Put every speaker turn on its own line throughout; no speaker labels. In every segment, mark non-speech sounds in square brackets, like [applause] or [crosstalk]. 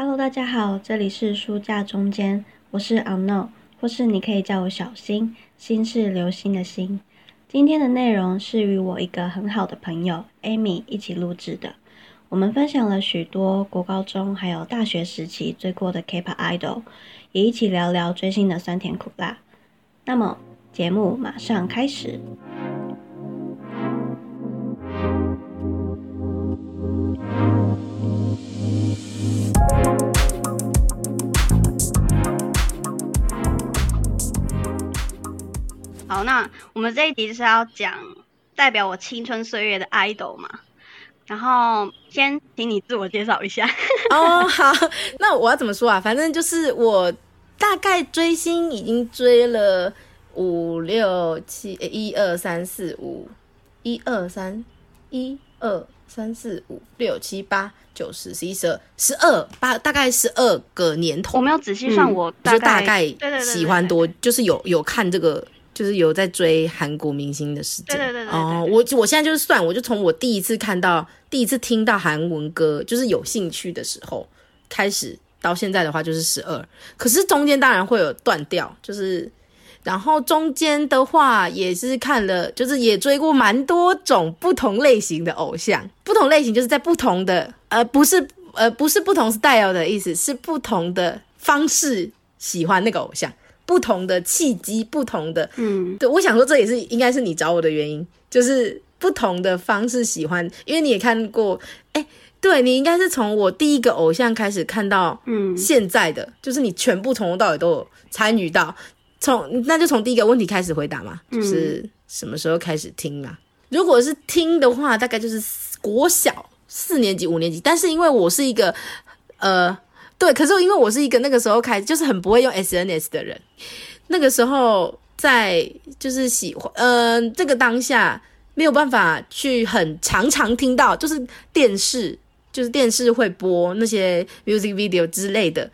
Hello，大家好，这里是书架中间，我是 Unknown，或是你可以叫我小新，新是流星的星。今天的内容是与我一个很好的朋友 Amy 一起录制的，我们分享了许多国高中还有大学时期追过的 K-pop idol，也一起聊聊追星的酸甜苦辣。那么节目马上开始。好，那我们这一集是要讲代表我青春岁月的 idol 嘛？然后先请你自我介绍一下。
哦，好，那我要怎么说啊？反正就是我大概追星已经追了五六七一二三四五一二三一二三四五六七八九十十一十二十二八，大概十二个年头。
我没有仔细算，我
就大概喜欢多，就是有有看这个。就是有在追韩国明星的时间，
对对对
哦，我我现在就是算，我就从我第一次看到、第一次听到韩文歌，就是有兴趣的时候开始，到现在的话就是十二。可是中间当然会有断掉，就是然后中间的话也是看了，就是也追过蛮多种不同类型的偶像，不同类型就是在不同的呃不是呃不是不同 style 的意思，是不同的方式喜欢那个偶像。不同的契机，不同的，嗯，对，我想说这也是应该是你找我的原因，就是不同的方式喜欢，因为你也看过，哎，对你应该是从我第一个偶像开始看到，嗯，现在的，就是你全部从头到尾都有参与到，从那就从第一个问题开始回答嘛，就是什么时候开始听嘛？如果是听的话，大概就是国小四年级、五年级，但是因为我是一个，呃。对，可是因为我是一个那个时候开就是很不会用 SNS 的人，那个时候在就是喜欢，嗯，这个当下没有办法去很常常听到，就是电视就是电视会播那些 music video 之类的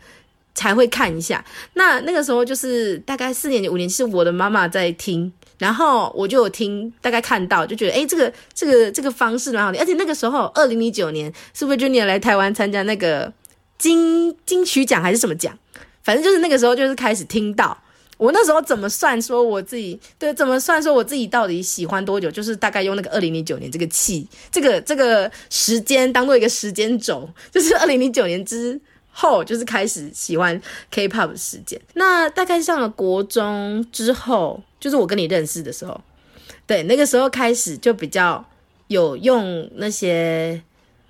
才会看一下。那那个时候就是大概四年级五年级，是我的妈妈在听，然后我就有听，大概看到就觉得，哎，这个这个这个方式蛮好的，而且那个时候二零零九年是不是 Junior 来台湾参加那个？金金曲奖还是什么奖？反正就是那个时候，就是开始听到我那时候怎么算说我自己对怎么算说我自己到底喜欢多久，就是大概用那个二零零九年这个气这个这个时间当做一个时间轴，[laughs] 就是二零零九年之后就是开始喜欢 K-pop 的时间。那大概上了国中之后，就是我跟你认识的时候，对那个时候开始就比较有用那些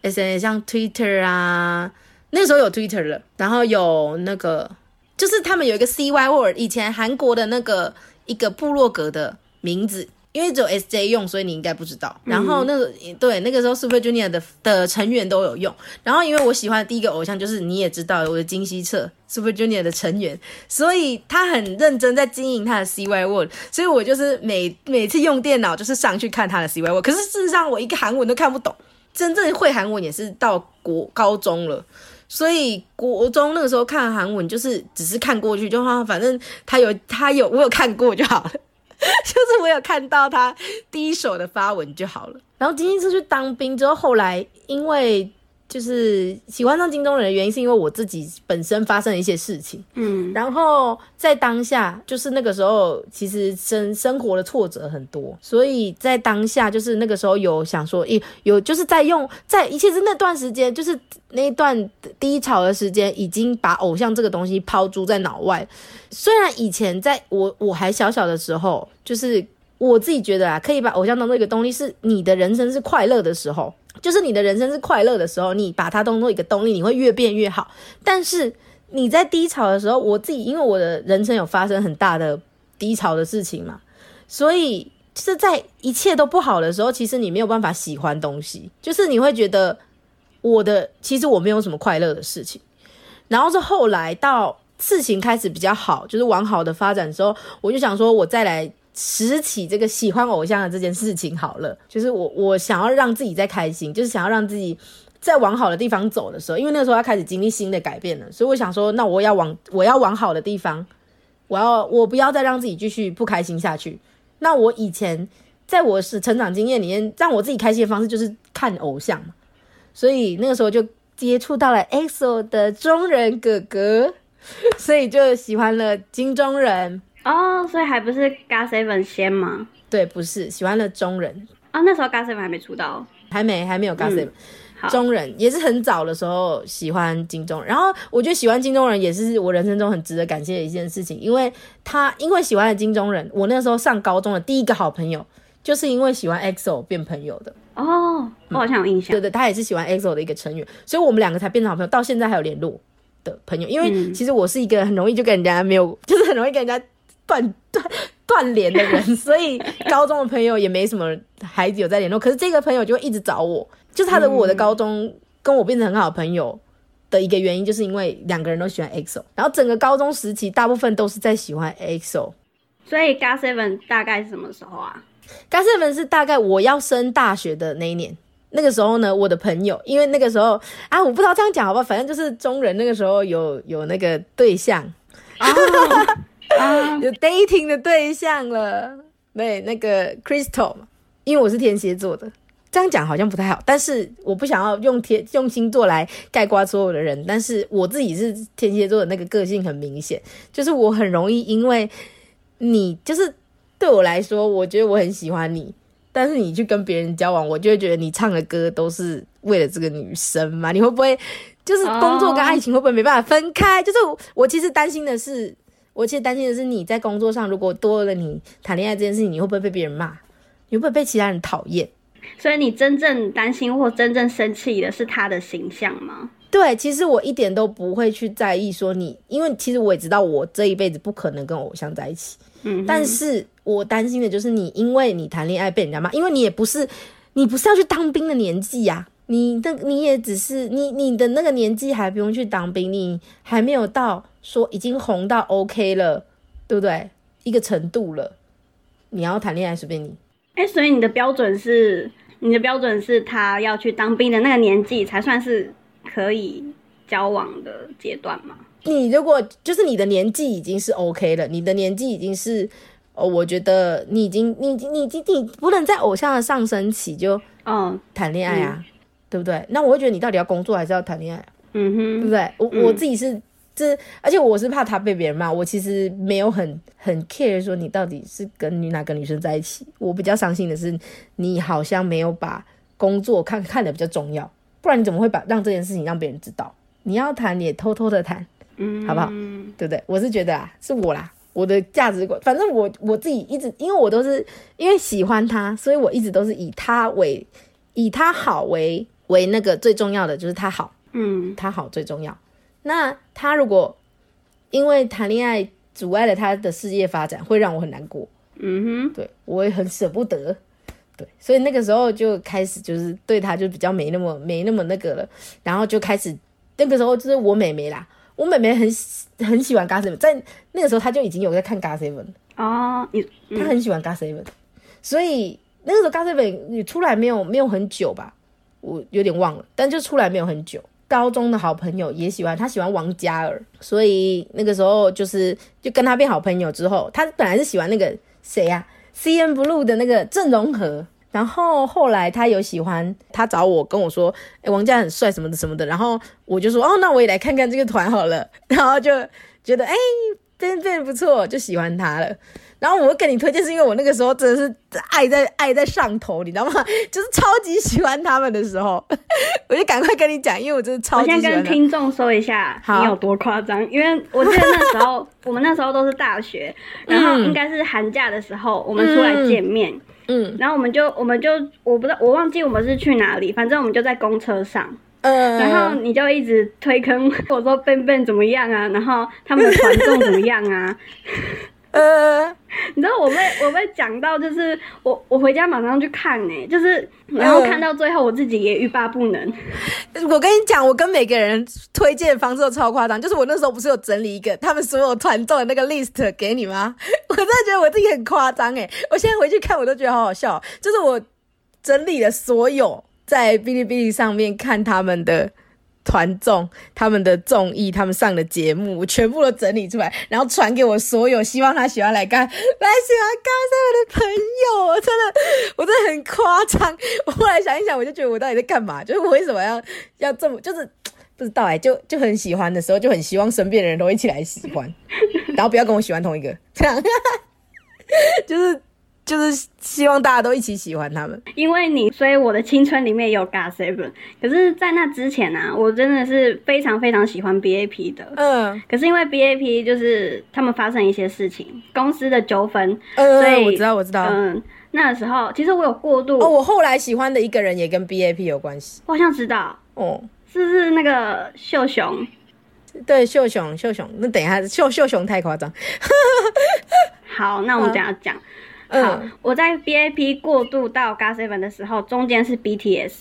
S N 像 Twitter 啊。那时候有 Twitter 了，然后有那个，就是他们有一个 CY World，以前韩国的那个一个部落格的名字，因为只有 SJ 用，所以你应该不知道。然后那个对那个时候 Super Junior 的的成员都有用。然后因为我喜欢的第一个偶像就是你也知道我的金希澈 Super Junior 的成员，所以他很认真在经营他的 CY World，所以我就是每每次用电脑就是上去看他的 CY World。可是事实上我一个韩文都看不懂，真正会韩文也是到国高中了。所以国中那个时候看韩文，就是只是看过去，就哈，反正他有他有我有看过就好了，[laughs] 就是我有看到他第一手的发文就好了。然后金星车去当兵之后，后来因为。就是喜欢上金钟人的原因，是因为我自己本身发生了一些事情，嗯，然后在当下，就是那个时候，其实生生活的挫折很多，所以在当下，就是那个时候有想说，有有就是在用在，其实那段时间，就是那段低潮的时间，已经把偶像这个东西抛诸在脑外。虽然以前在我我还小小的时候，就是我自己觉得啊，可以把偶像当做一个动力，是你的人生是快乐的时候。就是你的人生是快乐的时候，你把它当做一个动力，你会越变越好。但是你在低潮的时候，我自己因为我的人生有发生很大的低潮的事情嘛，所以是在一切都不好的时候，其实你没有办法喜欢东西，就是你会觉得我的其实我没有什么快乐的事情。然后是后来到事情开始比较好，就是往好的发展的时候，我就想说，我再来。拾起这个喜欢偶像的这件事情好了，就是我我想要让自己再开心，就是想要让自己再往好的地方走的时候，因为那个时候要开始经历新的改变了，所以我想说，那我要往我要往好的地方，我要我不要再让自己继续不开心下去。那我以前在我是成长经验里面，让我自己开心的方式就是看偶像嘛，所以那个时候就接触到了 EXO 的中人哥哥，所以就喜欢了金钟人。
哦，所以还不是 GOT7 先吗？
对，不是喜欢了中人。
哦，那时候 GOT7 还没出道，
还没还没有 GOT7。
好，
中人也是很早的时候喜欢金钟人，然后我觉得喜欢金钟人也是我人生中很值得感谢的一件事情，因为他因为喜欢了金钟人，我那时候上高中的第一个好朋友，就是因为喜欢 EXO 变朋友的。
哦，我好像有印象。
对对，他也是喜欢 EXO 的一个成员，所以我们两个才变成好朋友，到现在还有联络的朋友。因为其实我是一个很容易就跟人家没有，就是很容易跟人家断断断联的人，所以高中的朋友也没什么孩子有在联络。可是这个朋友就会一直找我，就是他的我的高中跟我变成很好的朋友的一个原因，就是因为两个人都喜欢 EXO，然后整个高中时期大部分都是在喜欢 EXO。
所以 GOT7 大概是什么时候啊
？GOT7 是大概我要升大学的那一年，那个时候呢，我的朋友，因为那个时候啊，我不知道这样讲好不好，反正就是中人那个时候有有那个对象，
啊，
有 dating 的对象了，对，那个 Crystal 嘛，因为我是天蝎座的，这样讲好像不太好，但是我不想要用天用星座来概括所有的人，但是我自己是天蝎座的那个个性很明显，就是我很容易因为你就是对我来说，我觉得我很喜欢你，但是你去跟别人交往，我就会觉得你唱的歌都是为了这个女生嘛，你会不会就是工作跟爱情会不会没办法分开？就是我我其实担心的是。我其实担心的是，你在工作上如果多了你谈恋爱这件事情，你会不会被别人骂？你会不会被其他人讨厌？
所以你真正担心或真正生气的是他的形象吗？
对，其实我一点都不会去在意说你，因为其实我也知道我这一辈子不可能跟偶像在一起。
嗯，
但是我担心的就是你，因为你谈恋爱被人家骂，因为你也不是你不是要去当兵的年纪呀、你的你也只是你你的那个年纪还不用去当兵，你还没有到说已经红到 OK 了，对不对？一个程度了，你要谈恋爱随便你。
哎、所以你的标准是，你的标准是他要去当兵的那个年纪才算是可以交往的阶段吗？
你如果就是你的年纪已经是 OK 了，你的年纪已经是，哦，我觉得你已经你你你你不能在偶像的上升期就
嗯，
谈恋爱啊，对不对？那我会觉得你到底要工作还是要谈恋爱啊、
嗯哼，
对不对？我、我自己是这，而且我是怕他被别人骂，我其实没有很很 care 说你到底是跟你哪个女生在一起。我比较伤心的是，你好像没有把工作看看的比较重要，不然你怎么会把让这件事情让别人知道？你要谈也偷偷的谈，
嗯，
好不好对不对？我是觉得啊，是我啦，我的价值观，反正我我自己一直，因为我都是因为喜欢他，所以我一直都是以他为以他好为为那个最重要的，就是他好。
嗯，
他好最重要。那他如果因为谈恋爱阻碍了他的事业发展，会让我很难过。
嗯哼，
对我也很舍不得。对，所以那个时候就开始就是对他就比较没那么没那么那个了，然后就开始那个时候就是我妹妹啦，我妹妹很喜很喜欢 GOT7，在那个时候她就已经有在看 GOT7 了。
哦，你
他很喜欢 GOT7，、所以那个时候 GOT7 也出来没有没有很久吧，我有点忘了，但就出来没有很久。高中的好朋友也喜欢他，喜欢王嘉尔，所以那个时候就是就跟他变好朋友之后，他本来是喜欢那个谁呀、c n Blue 的那个郑容和，然后后来他有喜欢，他找我跟我说，哎、王嘉很帅什么的什么的，然后我就说，哦，那我也来看看这个团好了，然后就觉得哎。变变不错，就喜欢他了。然后我会跟你推荐，是因为我那个时候真的是爱在爱在上头，你知道吗？[laughs] 就是超级喜欢他们的时候，[laughs] 我就赶快跟你讲，因为我真的超
我先跟
级喜欢他们。
听众说一下
好
你有多夸张，因为我记得那时候 [laughs] 我们那时候都是大学，然后应该是寒假的时候我们出来见面，
嗯
然后我们就我们就我不知道我忘记我们是去哪里，反正我们就在公车上，
呃，
然后你就一直推坑 [laughs] 我说 Ben Ben 怎么样啊，然后他们的团众怎么样啊，[laughs]
呃，
你知道我被我被讲到，就是我我回家马上去看呢、就是然后看到最后我自己也欲罢不能。
我跟你讲，我跟每个人推荐的方式都超夸张。就是我那时候不是有整理一个他们所有团众的那个 list 给你吗？[laughs] 我真的觉得我自己很夸张哎！我现在回去看，我都觉得好好笑。就是我整理了所有在哔哩哔哩上面看他们的团综他们的综艺，他们上的节目，我全部都整理出来，然后传给我所有希望他喜欢来看来喜欢干这个的朋友。我真的，我真的很夸张。我后来想一想，我就觉得我到底在干嘛？就是我为什么要要这么，[laughs] 就是不知道哎、就就很喜欢的时候，就很希望身边的人都一起来喜欢，然后不要跟我喜欢同一个，这样就是就是希望大家都一起喜欢他们。
因为你，所以我的青春里面也有 Seven。可是，在那之前呢、啊，我真的是非常非常喜欢 BAP 的。
嗯
可是因为 BAP 就是他们发生一些事情，公司的纠纷，
嗯，
所以
我知道我知道。
嗯，那时候其实我有过度，
哦，我后来喜欢的一个人也跟 BAP 有关系。
我好像知道
哦，
是不是那个秀雄？
对，秀雄，秀雄，那等一下，秀秀雄太夸张。
好，那我们等下讲。好
嗯，
我在 BAP 过渡到 GOT Seven 的时候，中间是 BTS，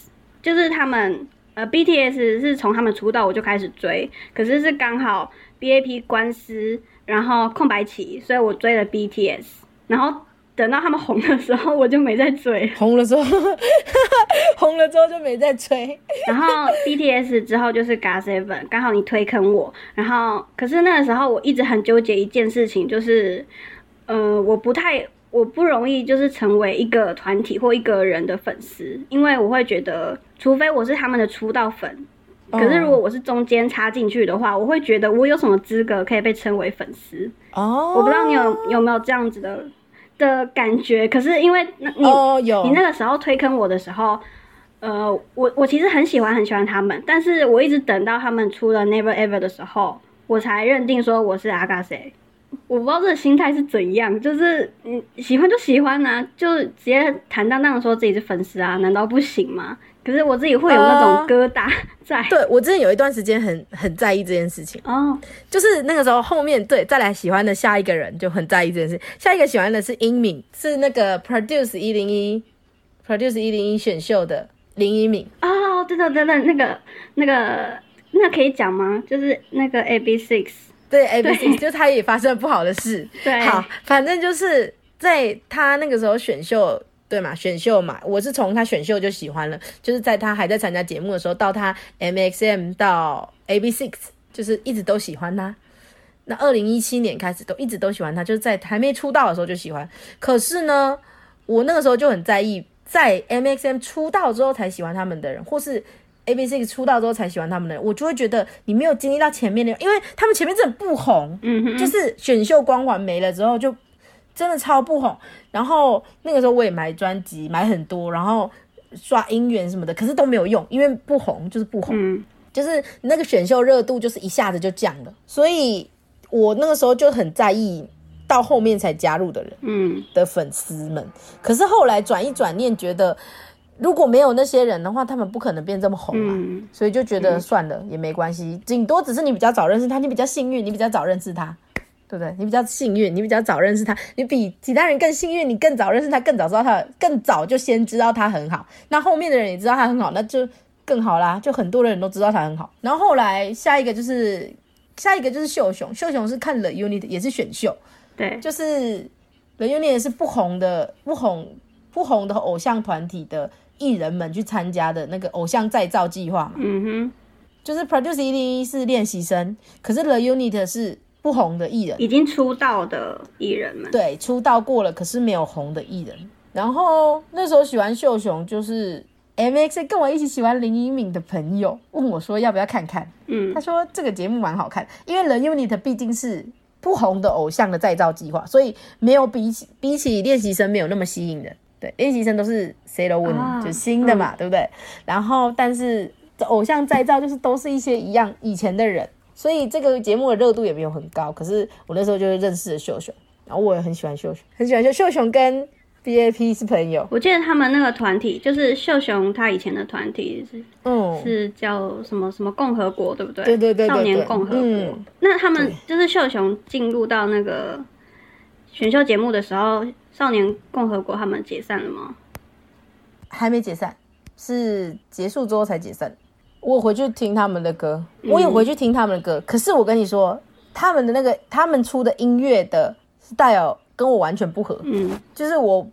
就是他们呃 BTS 是从他们出道我就开始追，可是是刚好 BAP 官司，然后空白期，所以我追了 BTS，然后等到他们红的时候，我就没再追。
红了之后，[laughs] 红了之后就没再追。
然后 BTS 之后就是 GOT Seven，刚好你推坑我，然后可是那个时候我一直很纠结一件事情，就是呃我不太我不容易就是成为一个团体或一个人的粉丝，因为我会觉得，除非我是他们的出道粉。可是如果我是中间插进去的话，我会觉得我有什么资格可以被称为粉丝？
哦，
我不知道你有有没有这样子的的感觉。可是因为那你、你那个时候推坑我的时候，呃，我我其实很喜欢很喜欢他们，但是我一直等到他们出了 Never Ever 的时候，我才认定说我是阿嘎谁。我不知道这个心态是怎样，就是嗯喜欢就喜欢呐、就直接坦荡荡的说自己是粉丝啊，难道不行吗？可是我自己会有那种疙瘩 [laughs] 在。
对我之前有一段时间很很在意这件事情，
哦，
就是那个时候后面对再来喜欢的下一个人就很在意这件事，下一个喜欢的是英敏，是那个 Produce 一零一 Produce 一零一选秀的林一敏。
哦，对对对对，那个那个那可以讲吗？就是那个 A B Six，
对 A B C，[laughs] 就他也发生了不好的事。
对
好，反正就是在他那个时候选秀，对嘛？选秀嘛，我是从他选秀就喜欢了，就是在他还在参加节目的时候，到他 M X M 到 A B Six，就是一直都喜欢他。那二零一七年开始都一直都喜欢他，就是在还没出道的时候就喜欢。可是呢，我那个时候就很在意，在 M X M 出道之后才喜欢他们的人，或是 A B Six 出道之后才喜欢他们的人，我就会觉得你没有经历到前面的，因为他们前面真的不红，
嗯，
就是选秀光环没了之后，就真的超不红。然后那个时候我也买专辑，买很多，然后刷音源什么的，可是都没有用，因为不红就是不红，
嗯
就是那个选秀热度就是一下子就降了。所以我那个时候就很在意到后面才加入的人
嗯
的粉丝们。可是后来转一转念，觉得如果没有那些人的话，他们不可能变这么红啊。
嗯
所以就觉得算了、也没关系，顶多只是你比较早认识他，你比较幸运，你比较早认识他，对不对？你比较幸运，你比较早认识他，你比其他人更幸运，你更早认识他，更早知道他，更早就先知道他很好。那后面的人也知道他很好，那就更好啦，就很多的人都知道他很好。然后后来下一个就是下一个就是秀雄，秀雄是看了 Unit 也是选秀，
对，
就是 The Unit 是不红的不红不红的偶像团体的艺人们去参加的那个偶像再造计划嘛。
嗯哼，
就是 Produce 一零一是练习生，可是 The Unit 是不红的艺人，
已经出道的艺人们，
对，出道过了，可是没有红的艺人。然后那时候喜欢秀雄，就是 M X 跟我一起喜欢林依敏的朋友问我说要不要看看，
嗯
他说这个节目蛮好看，因为 The Unit 毕竟是不红的偶像的再造计划，所以没有比起比起练习生没有那么吸引人。对，练习生都是 C 罗 Win，、
啊
就新的嘛，对不对？然后但是偶像再造就是都是一些一样以前的人，所以这个节目的热度也没有很高。可是我那时候就认识了秀雄，然后我也很喜欢秀秀，很喜欢秀秀雄跟 BAP 是朋友，
我记得他们那个团体就是秀雄他以前的团体是
嗯，
是叫什么什么共和国，对不对？
对对对对
少年共和国。
嗯
那他们就是秀雄进入到那个选秀节目的时候，少年共和国他们解散了吗？
还没解散，是结束之后才解散。我回去听他们的歌，我也回去听他们的歌。可是我跟你说，他们的那个他们出的音乐的 style 跟我完全不合，
嗯
就是我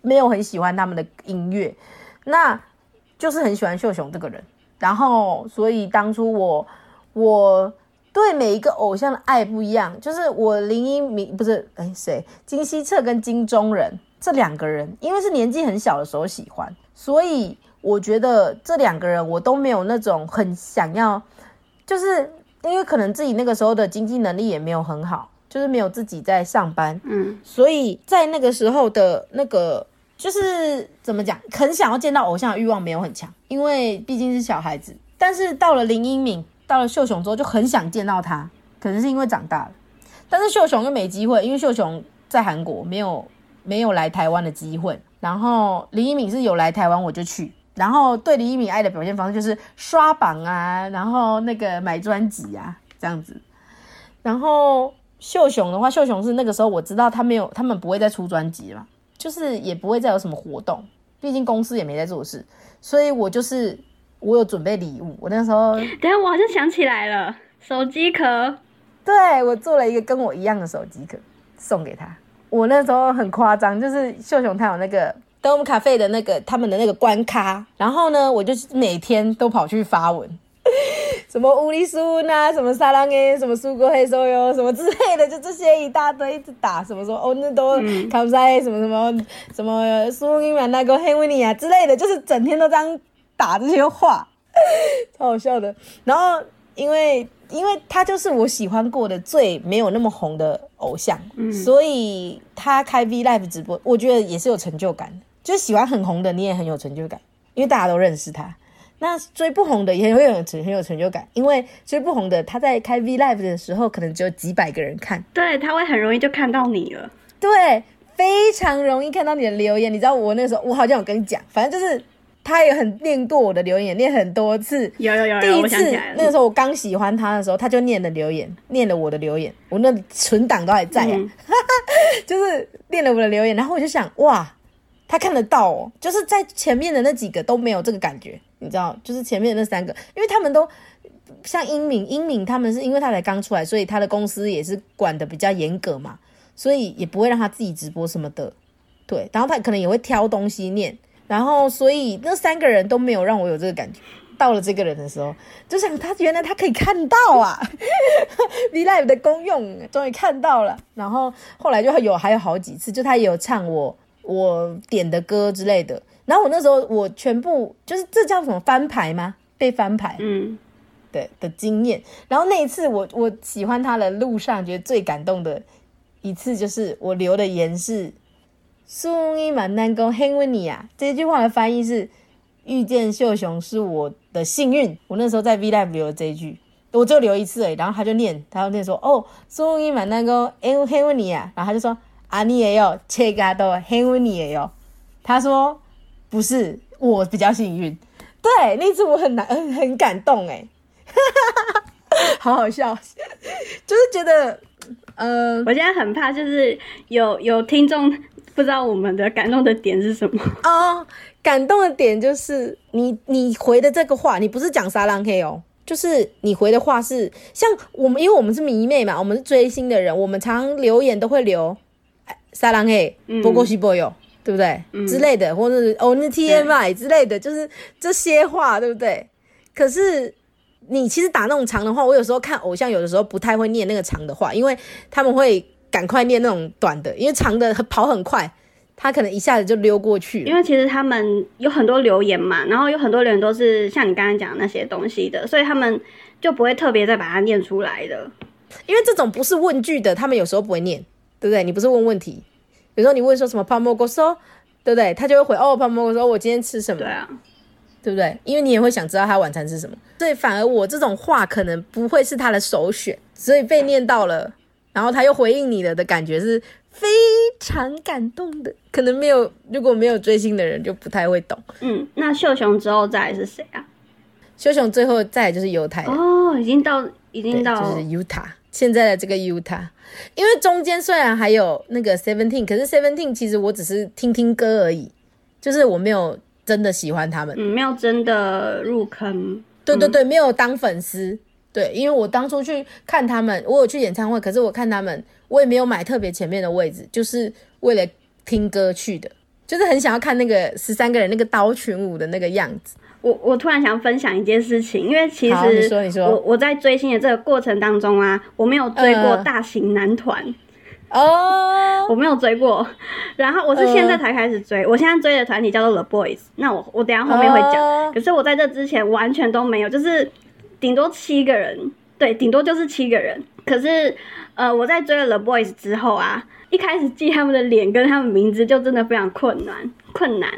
没有很喜欢他们的音乐，那就是很喜欢秀雄这个人。然后所以当初我我对每一个偶像的爱不一样，就是我林一鸣不是哎谁？金希澈跟金钟仁这两个人，因为是年纪很小的时候喜欢，所以我觉得这两个人我都没有那种很想要，就是因为可能自己那个时候的经济能力也没有很好，就是没有自己在上班，
嗯，
所以在那个时候的那个就是怎么讲，很想要见到偶像的欲望没有很强，因为毕竟是小孩子。但是到了林英敏，到了秀雄之后，就很想见到他，可能是因为长大了。但是秀雄又没机会，因为秀雄在韩国没有没有来台湾的机会。然后林一敏是有来台湾，我就去。然后对林一敏爱的表现方式就是刷榜啊，然后那个买专辑啊这样子。然后秀雄的话，秀雄是那个时候我知道他没有，他们不会再出专辑了，就是也不会再有什么活动，毕竟公司也没在做事，所以我就是我有准备礼物，我那时候
等下我好像想起来了，手机壳。
对我做了一个跟我一样的手机壳送给他。我那时候很夸张，就是秀雄他有那个 Dome Cafe 的那个他们的那个关卡，然后呢，我就每天都跑去发文，[laughs] 什么乌力苏呐，什么沙朗诶，什么苏国黑手哟，什么之类的，就这些一大堆一直打，什么说哦那都卡姆塞，什么什么什么苏英曼那个黑维尼啊之类的，就是整天都这样打这些话，[laughs] 超好笑的。然后因为因为他就是我喜欢过的最没有那么红的偶像，所以他开 V Live 直播，我觉得也是有成就感的。就是喜欢很红的，你也很有成就感，因为大家都认识他。那追不红的也会有成很有成就感，因为追不红的他在开 V Live 的时候，可能只有几百个人看，
对，他会很容易就看到你了。
对，非常容易看到你的留言。你知道我那时候，我好像有跟你讲，反正就是他也很念过我的留言，念很多次。
有有有有，
第一次。那个时候我刚喜欢他的时候，他就念了留言，念了我的留言，我那存档都还在啊，
嗯。[laughs]
就是念了我的留言，然后我就想，哇，他看得到哦，就是在前面的那几个都没有这个感觉，你知道，就是前面的那三个，因为他们都像英敏，英敏他们是因为他才刚出来，所以他的公司也是管的比较严格嘛，所以也不会让他自己直播什么的，对，然后他可能也会挑东西念，然后所以那三个人都没有让我有这个感觉。到了这个人的时候，就想他原来他可以看到啊，[laughs] V Live 的功用终于看到了。然后后来就有还有好几次，就他也有唱我我点的歌之类的。然后我那时候我全部就是这叫什么翻牌吗？被翻牌，
嗯，
对的经验。然后那一次我我喜欢他的路上，觉得最感动的一次就是我留的言是“苏伊满南宫黑温尼啊”这句话的翻译是“遇见秀雄是我的幸运”。我那时候在 V Live 留了这一句，我就留一次而已。然后他就念，他就念说：“哦，苏伊满南宫黑黑温尼啊。”然后他就说：“啊，你也有切嘎多黑温尼也有。”他说：“不是，我比较幸运。”对，那次我很难很很感动哎，[laughs] 好好笑，就是觉得，呃，
我现在很怕，就是有有听众不知道我们的感动的点是什么。
哦，感动的点就是你你回的这个话，你不是讲沙浪 K 哦，就是你回的话是像我们，因为我们是迷妹嘛，我们是追星的人，我们常留言都会留哎沙浪 K 波波西波哟。对不对？之类的，或者是哦那 TMI 之类的，就是这些话，对不对？可是你其实打那种长的话，我有时候看偶像，有的时候不太会念那个长的话，因为他们会赶快念那种短的，因为长的跑很快，他可能一下子就溜过去了。
因为其实他们有很多留言嘛，然后有很多留言都是像你刚刚讲的那些东西的，所以他们就不会特别再把它念出来的。
因为这种不是问句的，他们有时候不会念，对不对？你不是问问题。比如说你问说什么泡沫锅说，对不对？他就会回哦泡沫锅说，我今天吃什么？
对啊，
对不对？因为你也会想知道他晚餐吃什么，所以反而我这种话可能不会是他的首选，所以被念到了，然后他又回应你了的感觉是非常感动的。可能没有如果没有追星的人就不太会懂。
嗯，那秀雄之后再来是谁啊？
秀雄最后再来就是犹太
哦，已经到已经到
就是 Utah 现在的这个 Utah。因为中间虽然还有那个 Seventeen，可是 Seventeen 其实我只是听听歌而已，就是我没有真的喜欢他们，
嗯，没有真的入坑。
对对对，没有当粉丝。对，因为我当初去看他们，我有去演唱会，可是我看他们，我也没有买特别前面的位置，就是为了听歌去的，就是很想要看那个十三个人那个刀群舞的那个样子。
我我突然想分享一件事情，因为其
实你
实
说你说。
我我在追星的这个过程当中啊，我没有追过
嗯。
大型男团，
哦，[laughs]
我没有追过，然后我是现
嗯。
在才开始追，我现在追的团体叫做 The Boys，那我我等下后面会讲，
哦。
可是我在这之前完全都没有，就是顶多七个人，对，顶多就是七个人。可是呃，我在追了 The Boys 之后啊，一开始记他们的脸跟他们名字就真的非常困难，困难。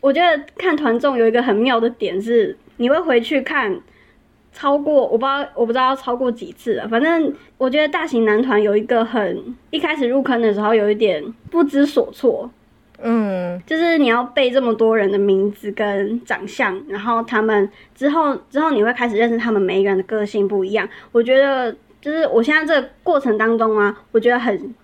我觉得看团综有一个很妙的点是，你会回去看超过我不知道我不知道要超过几次了，反正我觉得大型男团有一个很一开始入坑的时候有一点不知所措，
嗯，
就是你要背这么多人的名字跟长相，然后他们之后之后你会开始认识他们每一个人的个性不一样。我觉得就是我现在这个过程当中啊，我觉得很，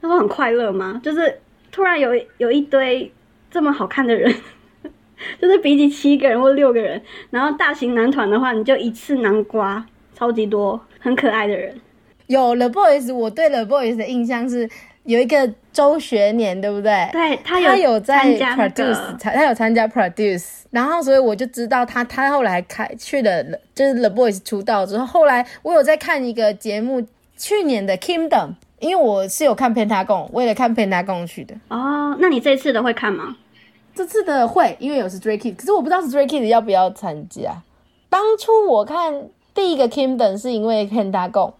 他说很快乐吗？就是突然有有一堆这么好看的人。[laughs] 就是比起七个人或六个人，然后大型男团的话，你就一次南瓜，超级多很可爱的人。
有 The Boys，我对 The Boys 的印象是有一个周学年，对不对？
对他有
他有在
参加
produce，他有参加 produce，然后所以我就知道他他后来开去了，就是 The Boys 出道之后，后来我有在看一个节目，去年的 Kingdom，因为我是有看 Pentagon，为了看 Pentagon 去的。
哦，那你这次的会看吗？
这次的会，因为有 Stray Kids，可是我不知道 Stray Kids 要不要参加。当初我看第一个 Kingdom 是因为 Pentagon，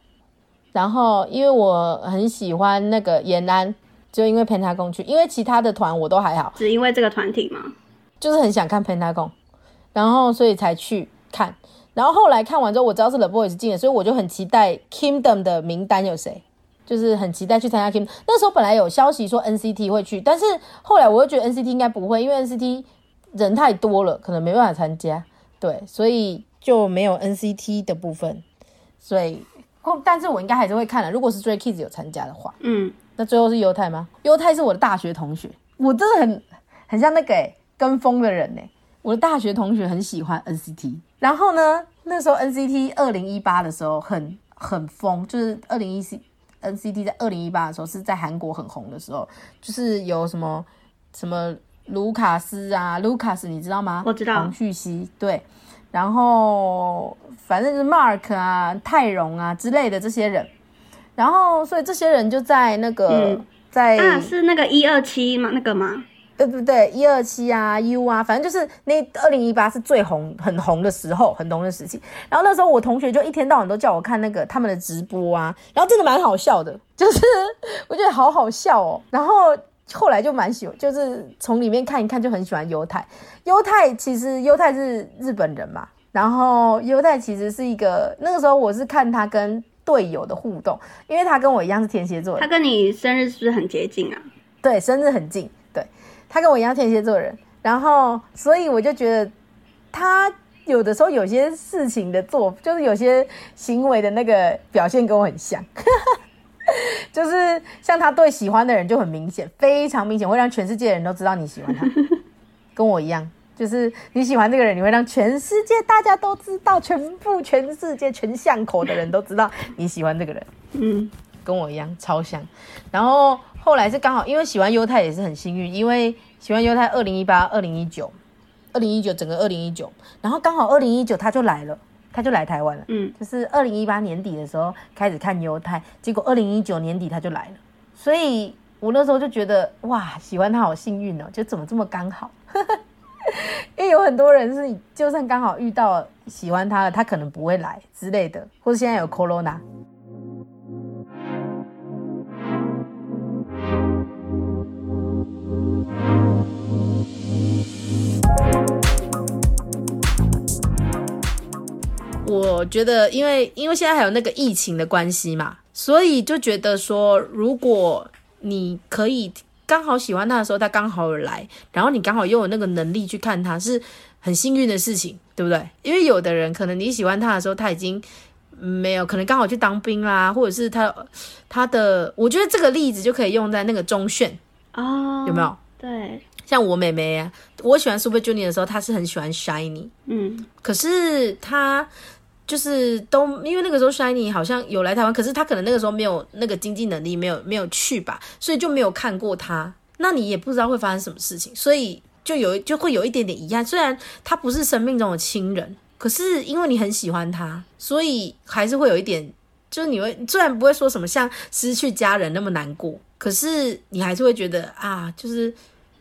然后因为我很喜欢那个延安，就因为 Pentagon 去，因为其他的团我都还好，
只因为这个团体吗？
就是很想看 Pentagon，然后所以才去看。然后后来看完之后，我知道是 The Boys 进了，所以我就很期待 Kingdom 的名单有谁，就是很期待去参加 Kingdom。那时候本来有消息说 NCT 会去，但是后来我又觉得 NCT 应该不会，因为 NCT 人太多了，可能没办法参加。对，所以就没有 NCT 的部分。所以后，但是我应该还是会看的。如果是 Stray Kids 有参加的话，
嗯，
那最后是犹太吗？犹太是我的大学同学，我真的很很像那个、欸、跟风的人呢、我的大学同学很喜欢 NCT，然后呢，那时候 NCT 二零一八的时候很很疯，就是二零一四 NCT 在二零一八的时候是在韩国很红的时候，就是有什么什么卢卡斯啊，卢卡斯你知道吗？
我知道
黄旭熙对，然后反正就是 Mark 啊、泰荣啊之类的这些人，然后所以这些人就在那个、
嗯
在
啊，是那个一二七吗？那个吗？
对对对，一二七啊，U 啊，反正就是那二零一八是最红、很红的时候，很红的时期。然后那时候我同学就一天到晚都叫我看那个他们的直播啊，然后真的蛮好笑的，就是我觉得好好笑哦。[laughs] 然后后来就蛮喜欢，就是从里面看一看就很喜欢犹太。犹太其实犹太是日本人嘛，然后优待其实是一个那个时候我是看他跟队友的互动，因为他跟我一样是天蝎座的
他跟你生日是不是很接近啊？
对，生日很近，对他跟我一样天蝎座人，然后所以我就觉得他有的时候有些事情的做，就是有些行为的那个表现跟我很像，[laughs] 就是像他对喜欢的人就很明显，非常明显，会让全世界的人都知道你喜欢他，[laughs] 跟我一样。就是你喜欢这个人，你会让全世界大家都知道，全部全世界全巷口的人都知道你喜欢这个人。
嗯，
跟我一样超像。然后后来是刚好因为喜欢犹太也是很幸运，因为喜欢犹太二零一八、二零一九、二零一九整个二零一九，然后刚好二零一九他就来了，他就来台湾了。
嗯，
就是二零一八年底的时候开始看犹太，结果二零一九年底他就来了，所以我那时候就觉得哇，喜欢他好幸运哦，就怎么这么刚好。[laughs] 因为有很多人是，就算刚好遇到喜欢他了，他可能不会来之类的，或者现在有 corona，我觉得，因为因为现在还有那个疫情的关系嘛，所以就觉得说，如果你可以刚好喜欢他的时候，他刚好有来，然后你刚好又有那个能力去看他，是很幸运的事情，对不对？因为有的人可能你喜欢他的时候，他已经没有，可能刚好去当兵啦，或者是他他的，我觉得这个例子就可以用在那个中炫，
哦，
有没有？
对，
像我妹妹啊，我喜欢 Super Junior 的时候，她是很喜欢 Shiny，
嗯，
可是他就是都因为那个时候 Shiny 好像有来台湾，可是他可能那个时候没有那个经济能力，没有没有去吧，所以就没有看过他。那你也不知道会发生什么事情，所以就有就会有一点点遗憾。虽然他不是生命中的亲人，可是因为你很喜欢他，所以还是会有一点，就是你会虽然不会说什么像失去家人那么难过，可是你还是会觉得啊，就是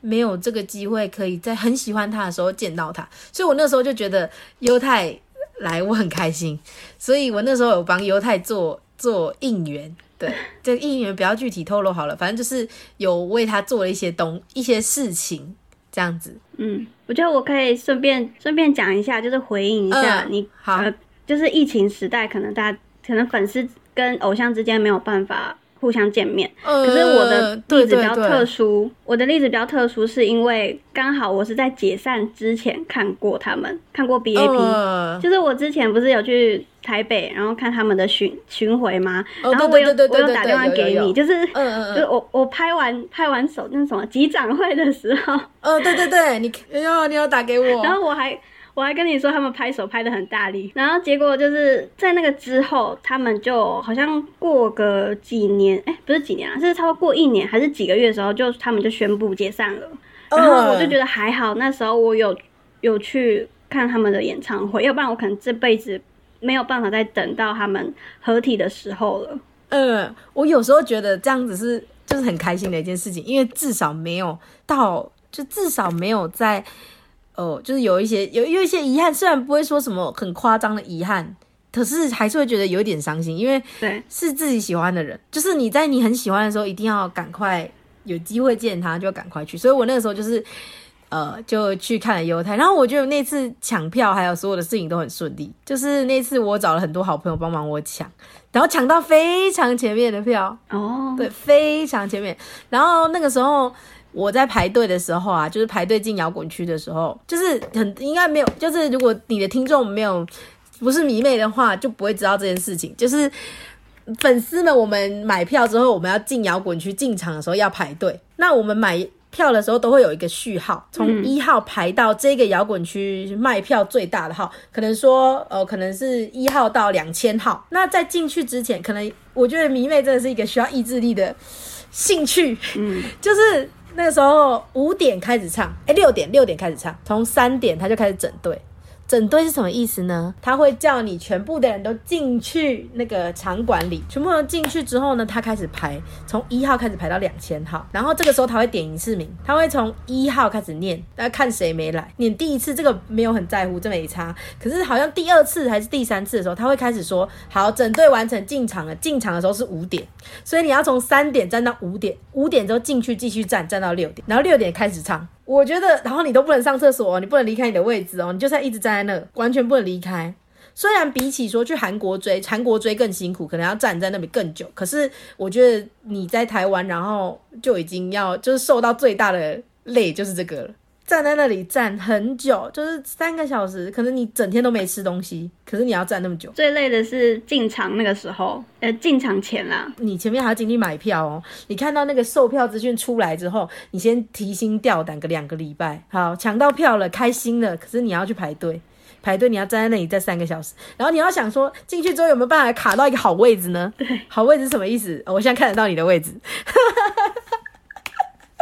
没有这个机会可以在很喜欢他的时候见到他。所以我那时候就觉得犹太来我很开心，所以我那时候有帮犹太做做应援。对，[laughs] 这应援不要具体透露好了，反正就是有为他做了一些东一些事情，这样子。
嗯，我觉得我可以顺便顺便讲一下，就是回应一下
嗯
你，
好
呃，就是疫情时代，可能大家可能粉丝跟偶像之间没有办法互相见面。
可
可是我的例子比较特殊，我的例子比较特殊，是因为刚好我是在解散之前看过他们，看过 BAP，、
呃
就是我之前不是有去台北，然后看他们的巡巡回吗？
哦
然后我有
对对对对
我有打电话给你，就是
嗯
就是我我拍完拍完手那什么集展会的时候，
呃，对对对，你哎呦，你有打给我，[laughs]
然后我还我还跟你说他们拍手拍的很大力，然后结果就是在那个之后，他们就好像过个几年，哎、不是几年啊，是差不多过一年还是几个月的时候，就他们就宣布解散了。然后我就觉，得还好，那时候我有有去看他们的演唱会，要不然我可能这辈子没有办法再等到他们合体的时候了。
嗯，我有时候觉得这样子是就是很开心的一件事情，因为至少没有到，就至少没有在，呃，就是有一些有有一些遗憾，虽然不会说什么很夸张的遗憾。可是还是会觉得有一点伤心，因为
对，
是自己喜欢的人，就是你在你很喜欢的时候，一定要赶快有机会见他，就赶快去。所以我那个时候就是，呃，就去看了犹太。然后我觉得那次抢票还有所有的事情都很顺利，就是那次我找了很多好朋友帮忙我抢，然后抢到非常前面的票，
哦，
对，非常前面。然后那个时候我在排队的时候啊，就是排队进摇滚区的时候，就是很应该没有，就是如果你的听众没有不是迷妹的话，就不会知道这件事情。就是粉丝们，我们买票之后，我们要进摇滚区进场的时候要排队。那我们买票的时候都会有一个序号，从一号排到这个摇滚区卖票最大的号，可能说呃，可能是一号到两千号。那在进去之前，可能我觉得迷妹真的是一个需要意志力的兴趣，
嗯，[laughs]
就是那个时候五点开始唱，哎，六点六点开始唱，从三点他就开始整队。整队是什么意思呢？他会叫你全部的人都进去那个场馆里，全部人进去之后呢，他开始排，从一号开始排到两千号，然后这个时候他会点一次名，他会从一号开始念，大家看谁没来。念第一次这个没有很在乎，这没差。可是好像第二次还是第三次的时候，他会开始说，好，整队完成进场了，进场的时候是五点，所以你要从三点站到五点，五点之后进去继续站，站到六点，然后六点开始唱。我觉得，然后你都不能上厕所，你不能离开你的位置哦，你就是要一直站在那，完全不能离开。虽然比起说去韩国追，韩国追更辛苦，可能要站在那里更久。可是我觉得你在台湾，然后就已经要就是受到最大的累就是这个了。站在那里站很久，就是三个小时，可能你整天都没吃东西，可是你要站那么久。
最累的是进场那个时候，呃，进场前啦，
你前面还要经历买票哦。你看到那个售票资讯出来之后，你先提心吊胆个两个礼拜，好抢到票了，开心了。可是你要去排队，排队你要站在那里站三个小时，然后你要想说进去之后有没有办法卡到一个好位置呢？对，好位置是什么意思？哦我现在看得到你的位置。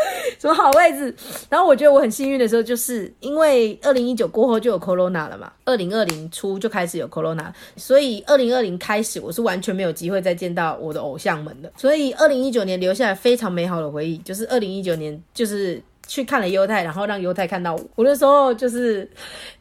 [laughs] 什么好位置？然后我觉得我很幸运的时候，就是因为二零一九过后就有 corona 了嘛，二零二零初就开始有 corona，所以二零二零开始我是完全没有机会再见到我的偶像们的。所以二零一九年留下来非常美好的回忆，就是二零一九年就是去看了犹太，然后让犹太看到我。我那时候就是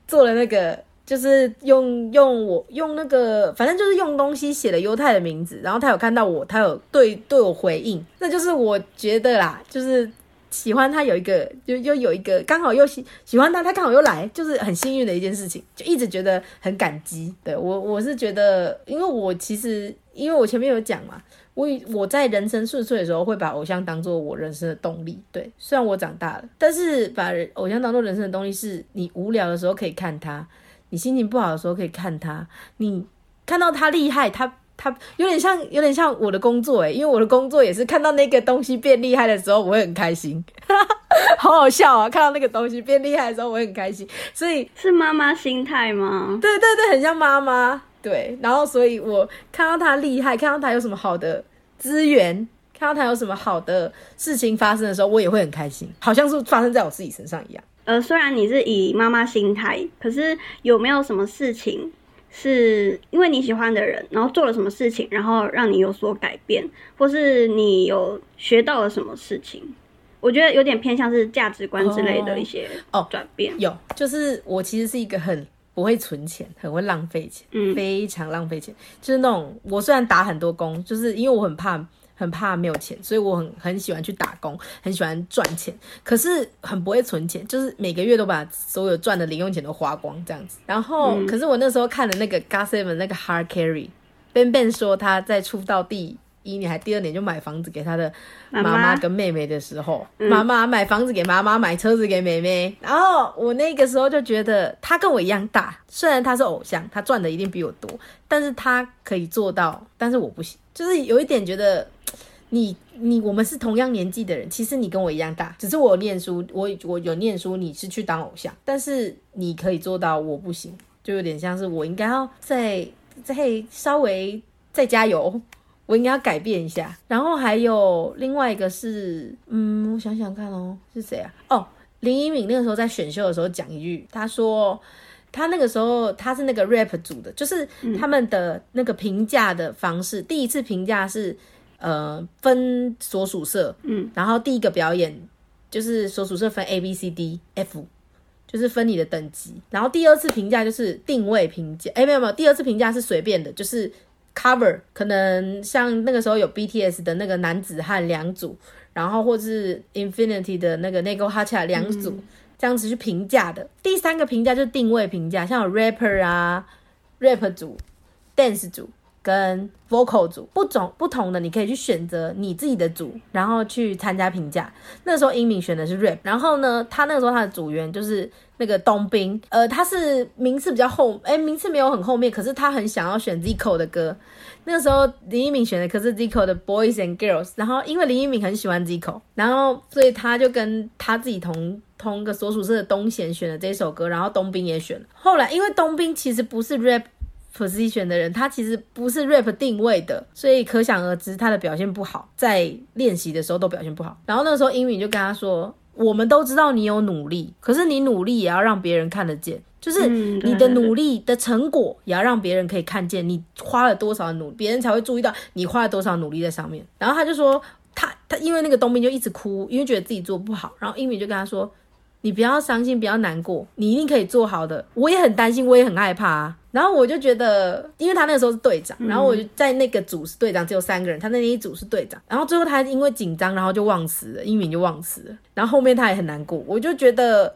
做了那个。就是用用我用那个，反正就是用东西写了犹太的名字，然后他有看到我，他有对对我回应，那就是我觉得啦，就是喜欢他有一个，就又有一个刚好又喜喜欢他，他刚好又来，就是很幸运的一件事情，就一直觉得很感激。对我我是觉得，因为我其实因为我前面有讲嘛，我我在人生顺遂的时候会把偶像当做我人生的动力。对，虽然我长大了，但是把偶像当做人生的动力，是你无聊的时候可以看他，你心情不好的时候可以看他，你看到他厉害，他。他有点像，有点像我的工作诶，因为我的工作也是看到那个东西变厉害的时候，我会很开心，[laughs] 好好笑啊！看到那个东西变厉害的时候，我会很开心，所以
是妈妈心态吗？
对对对，很像妈妈。对，然后所以我看到他厉害，看到他有什么好的资源，看到他有什么好的事情发生的时候，我也会很开心，好像是发生在我自己身上一样。
呃，虽然你是以妈妈心态，可是有没有什么事情是因为你喜欢的人，然后做了什么事情，然后让你有所改变，或是你有学到了什么事情？我觉得有点偏向是价值观之类的一些
哦
转变。
有，就是我其实是一个很不会存钱，很会浪费钱，
嗯
非常浪费钱。就是那种我虽然打很多工，就是因为我很怕。很怕没有钱，所以我很很喜欢去打工，很喜欢赚钱，可是很不会存钱，就是每个月都把所有赚的零用钱都花光这样子。然后，
嗯
可是我那时候看了那个 God Seven 那个 Hard Carry，Ben Ben 说他在出道第一年还第二年就买房子给他的妈
妈
妈跟妹妹的时候，妈妈买房子给妈妈，买车子给妹妹。然后我那个时候就觉得他跟我一样大，虽然他是偶像，他赚的一定比我多，但是他可以做到，但是我不行，就是有一点觉得。你你我们是同样年纪的人，其实你跟我一样大，只是我念书，我我有念书，你是去当偶像，但是你可以做到，我不行，就有点像是我应该要再再稍微再加油，我应该要改变一下。然后还有另外一个是，嗯，我想想看哦，是谁啊？哦，林依敏那个时候在选秀的时候讲一句，他说。他那个时候他是那个 rap 组的，就是他们的那个评价的方式，第一次评价是呃分所属社，
嗯，
然后第一个表演就是所属社分 A B C D F，就是分你的等级，然后第二次评价就是定位评价，哎没有没有，第二次评价是随便的，就是 cover，可能像那个时候有 BTS 的那个男子汉两组，然后或是 Infinity 的那个 Nego Hacha 两组。这样子去评价的。第三个评价就是定位评价，像有 rapper 啊、rap 组、dance 组跟 vocal 组，不种不同的，你可以去选择你自己的组，然后去参加评价。那时候英敏选的是 rap，然后呢，他那个时候他的组员就是那个冬兵，呃，他是名次比较后，哎，名次没有很后面，可是他很想要选 Zico 的歌。那个时候林一敏选的可是 Zico 的 Boys and Girls，然后因为林一敏很喜欢 Zico，然后所以他就跟他自己同同个所属社的东贤选了这首歌，然后冬兵也选了。后来因为冬兵其实不是 rap position 的人，他其实不是 rap 定位的，所以可想而知他的表现不好，在练习的时候都表现不好。然后那个时候英敏就跟他说：“我们都知道你有努力，可是你努力也要让别人看得见。”就是你的努力的成果，也要让别人可以看见你花了多少努力，别人才会注意到你花了多少努力在上面。然后他就说，他他因为那个冬兵就一直哭，因为觉得自己做不好。然后英敏就跟他说，你不要伤心，不要难过，你一定可以做好的。我也很担心，我也很害怕啊。然后我就觉得，因为他那个时候是队长，然后我就在那个组是队长，只有三个人，他那一组是队长。然后最后他因为紧张，然后就忘词了，英敏就忘词了。然后后面他也很难过，我就觉得。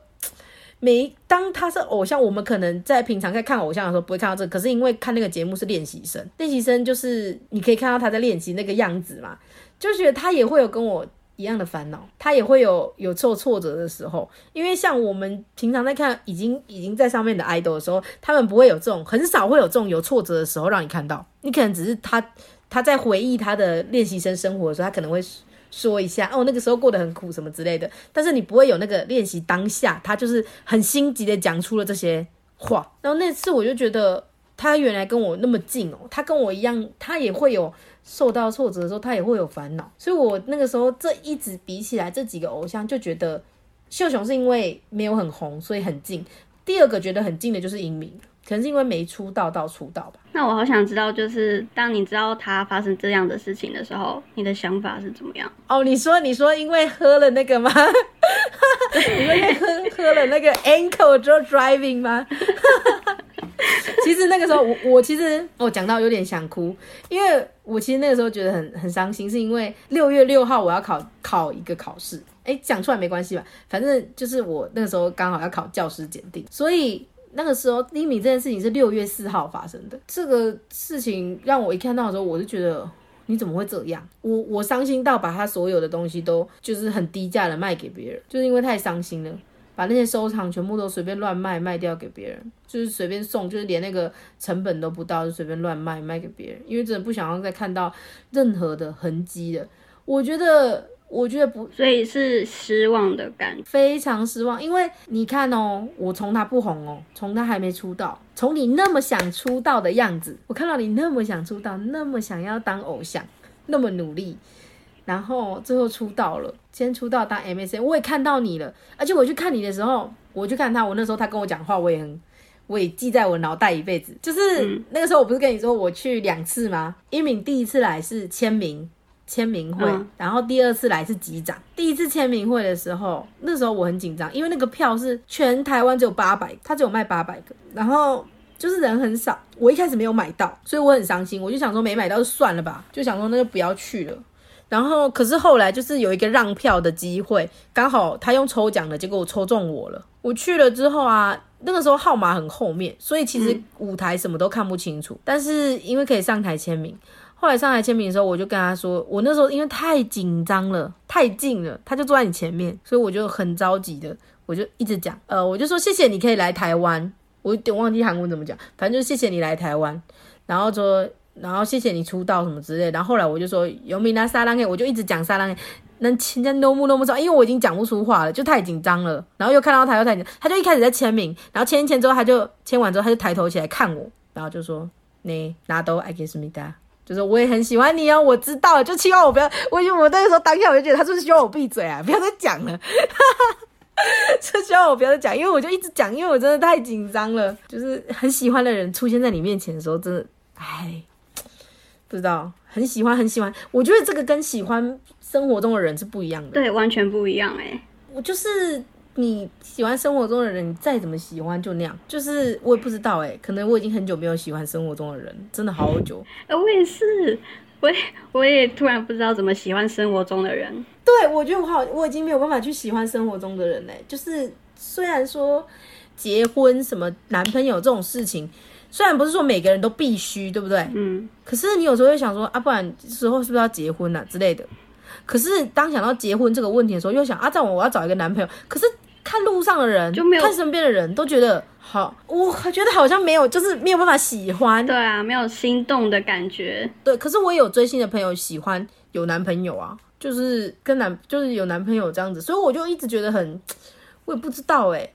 每当他是偶像，我们可能在平常在看偶像的时候不会看到这个，可是因为看那个节目是练习生，练习生就是你可以看到他在练习那个样子嘛，就觉得他也会有跟我一样的烦恼，他也会有有受挫折的时候，因为像我们平常在看已经已经在上面的 idol 的时候，他们不会有这种很少会有这种有挫折的时候让你看到，你可能只是他他在回忆他的练习生生活的时候，他可能会。说一下哦，那个时候过得很苦什么之类的，但是你不会有那个练习当下，他就是很心急的讲出了这些话。然后那次我就觉得他原来跟我那么近哦，他跟我一样，他也会有受到挫折的时候，他也会有烦恼。所以我那个时候这一直比起来，这几个偶像就觉得秀雄是因为没有很红，所以很近。第二个觉得很近的就是英明，可能是因为没出道到出道吧。
那我好想知道，就是当你知道他发生这样的事情的时候，你的想法是怎么样？
哦，你说你说因为喝了那个吗？[laughs] 你说因为喝喝了那个 ankle 之后 driving 吗？[laughs] 其实那个时候我我其实我讲到有点想哭，因为我其实那个时候觉得很很伤心，是因为六月六号我要考考一个考试，哎，讲出来没关系吧？反正就是我那个时候刚好要考教师检定，所以。那个时候，厘米这件事情是六月四号发生的。这个事情让我一看到的时候，我就觉得你怎么会这样？我我伤心到把他所有的东西都就是很低价的卖给别人，就是因为太伤心了，把那些收藏全部都随便乱卖卖掉给别人，就是随便送，就是连那个成本都不到，就随便乱卖卖给别人，因为真的不想要再看到任何的痕迹了。我觉得。我觉得不，
所以是失望的感觉，
非常失望。因为你看哦，我从他不红哦，从他还没出道，从你那么想出道的样子，我看到你那么想出道，那么想要当偶像，那么努力，然后最后出道了，先出道当 MSN，我也看到你了，而且我去看你的时候，我去看他，我那时候他跟我讲话，我也很。我也记在我脑袋一辈子，就是那个时候，我不是跟你说我去两次吗？一敏第一次来是签名签名会，然后第二次来是集长。第一次签名会的时候，那时候我很紧张，因为那个票是全台湾只有八百，他只有卖八百个，然后就是人很少。我一开始没有买到，所以我很伤心。我就想说没买到就算了吧，就想说那就不要去了。然后可是后来就是有一个让票的机会，刚好他用抽奖的，结果我抽中我了。我去了之后啊。那个时候号码很后面，所以其实舞台什么都看不清楚。但是因为可以上台签名，后来上台签名的时候，我就跟他说，我那时候因为太紧张了，太近了，他就坐在你前面，所以我就很着急的，我就一直讲，呃，我就说谢谢你可以来台湾，我有点忘记韩文怎么讲，反正就是谢谢你来台湾，然后说，然后谢谢你出道什么之类，然后后来我就说有米娜沙拉黑，我就一直讲沙拉黑。能签在 no 木 no 木上，因为我已经讲不出话了，就太紧张了。然后又看到他又太紧，他就一开始在签名，然后签一签之后，他就签完之后，他就抬头起来看我，然后就说：“你拿都 I guess me da，就是我也很喜欢你哦，我知道，就希望我不要，我因为我那个时候当下我就觉得他是不是希望我闭嘴啊，不要再讲了，哈哈就希望我不要再讲，因为我就一直讲，因为我真的太紧张了，就是很喜欢的人出现在你面前的时候，真的，哎，不知道，很喜欢很喜欢，我觉得这个跟喜欢。生活中的人是不一样的，
对，完全不一样哎。
我就是你喜欢生活中的人，你再怎么喜欢就那样。就是我也不知道哎，可能我已经很久没有喜欢生活中的人，真的好久。
哎，我也是，我也我也突然不知道怎么喜欢生活中的人。
对，我觉得我好，我已经没有办法去喜欢生活中的人嘞。就是虽然说结婚什么男朋友这种事情，虽然不是说每个人都必须，对不对？嗯。可是你有时候会想说啊，不然之后是不是要结婚啊之类的？可是当想到结婚这个问题的时候，又想啊，这样我要找一个男朋友。可是看路上的人，就没有看身边的人都觉得好，我觉得好像没有，就是没有办法喜欢。
对啊，没有心动的感觉。
对，可是我有追星的朋友喜欢有男朋友啊，就是跟男就是有男朋友这样子，所以我就一直觉得很，我也不知道哎，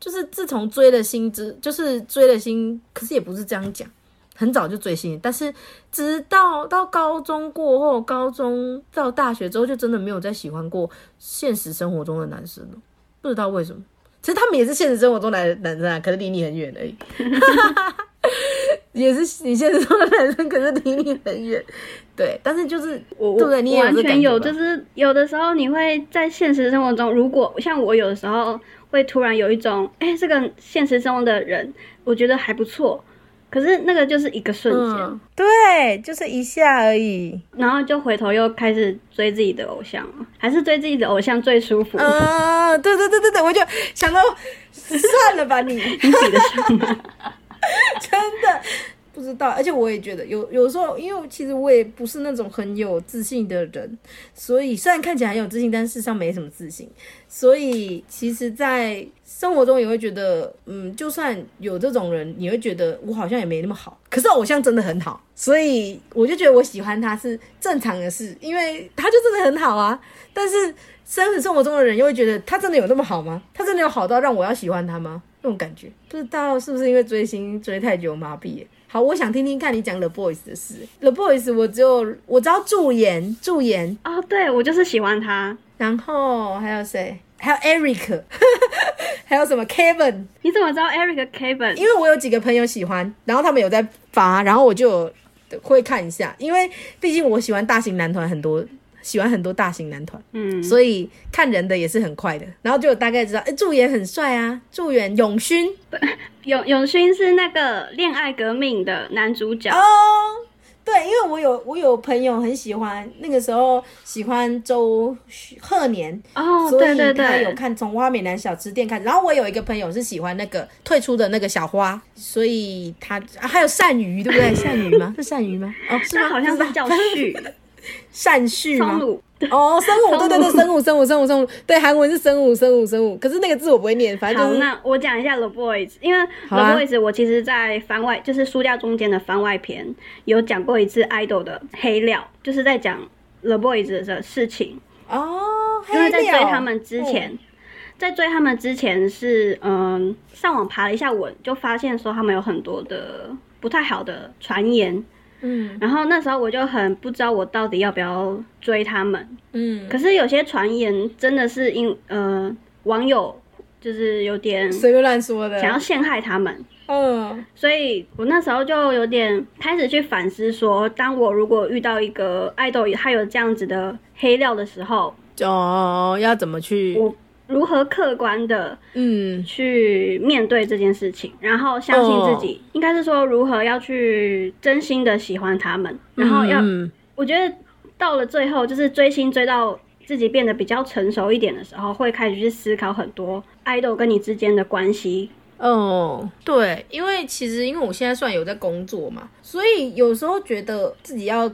就是自从追了星之，就是追了星，可是也不是这样讲。很早就追星，但是直到到高中过后，高中到大学之后，就真的没有再喜欢过现实生活中的男生了。不知道为什么，其实他们也是现实生活中来的男生啊，可是离你很远而已。[laughs] 也是你现实中的男生，可是离你很远。对，但是就是我，对不对？你
完全有，就是有的时候你会在现实生活中，如果像我有的时候会突然有一种，哎，这个现实中的人，我觉得还不错。可是那个就是一个瞬间，
对，就是一下而已，
然后就回头又开始追自己的偶像了，还是追自己的偶像最舒服。
啊，对对对对对，我就想到算了吧，你 [laughs] 你
比得上吗？[laughs]
真的。不知道，而且我也觉得有有时候，因为其实我也不是那种很有自信的人，所以虽然看起来很有自信，但事实上没什么自信。所以其实，在生活中也会觉得，嗯，就算有这种人，你会觉得我好像也没那么好。可是偶像真的很好，所以我就觉得我喜欢他是正常的事，因为他就真的很好啊。但是生实生活中的人又会觉得他真的有那么好吗？他真的有好到让我要喜欢他吗？那种感觉，不知道是不是因为追星追太久麻痹。好，我想听听看你讲 The Boys 的事。The Boys 我只有我知道助颜，助颜
哦，对我就是喜欢他。
然后还有谁？还有 Eric，[laughs] 还有什么 Kevin？
你怎么知道 Eric Kevin？
因为我有几个朋友喜欢，然后他们有在发，然后我就会看一下。因为毕竟我喜欢大型男团很多。喜欢很多大型男团，嗯，所以看人的也是很快的，然后就大概知道，哎，助演很帅啊，助演永勋，[laughs]
永永勋是那个恋爱革命的男主角哦，
对，因为我有我有朋友很喜欢，那个时候喜欢周贺年
哦，所以
他有看从花美男小吃店看，然后我有一个朋友是喜欢那个退出的那个小花，所以他还有鳝鱼，对不对？[laughs] 鳝鱼吗？是鳝鱼吗？哦，是吗？
好像是叫旭。
善序吗？哦，生物，对对对，生物，生物，生物，生物，对，韩文是生物，生物，生物。可是那个字我不会念，反正就是。
那我讲一下 The Boys，因为 The Boys 我其实在番外，就是书架中间的番外篇有讲过一次 idol 的黑料，就是在讲 The Boys 的事情。
哦，
因为在追他们之前，在追他们之前是嗯，上网爬了一下文，就发现说他们有很多的不太好的传言。
嗯
然后那时候我就很不知道我到底要不要追他们。
嗯，
可是有些传言真的是因呃网友就是有点
随便乱说的，
想要陷害他们，
嗯
所以我那时候就有点开始去反思说，当我如果遇到一个爱豆他有这样子的黑料的时候，
哦，要怎么去？
我如何客观的
嗯。
去面对这件事情，然后相信自己，应该是说如何要去真心的喜欢他们，然后要，
嗯。
我觉得到了最后，就是追星追到自己变得比较成熟一点的时候，会开始去思考很多爱豆跟你之间的关系。
哦，对，因为其实因为我现在算有在工作嘛，所以有时候觉得自己要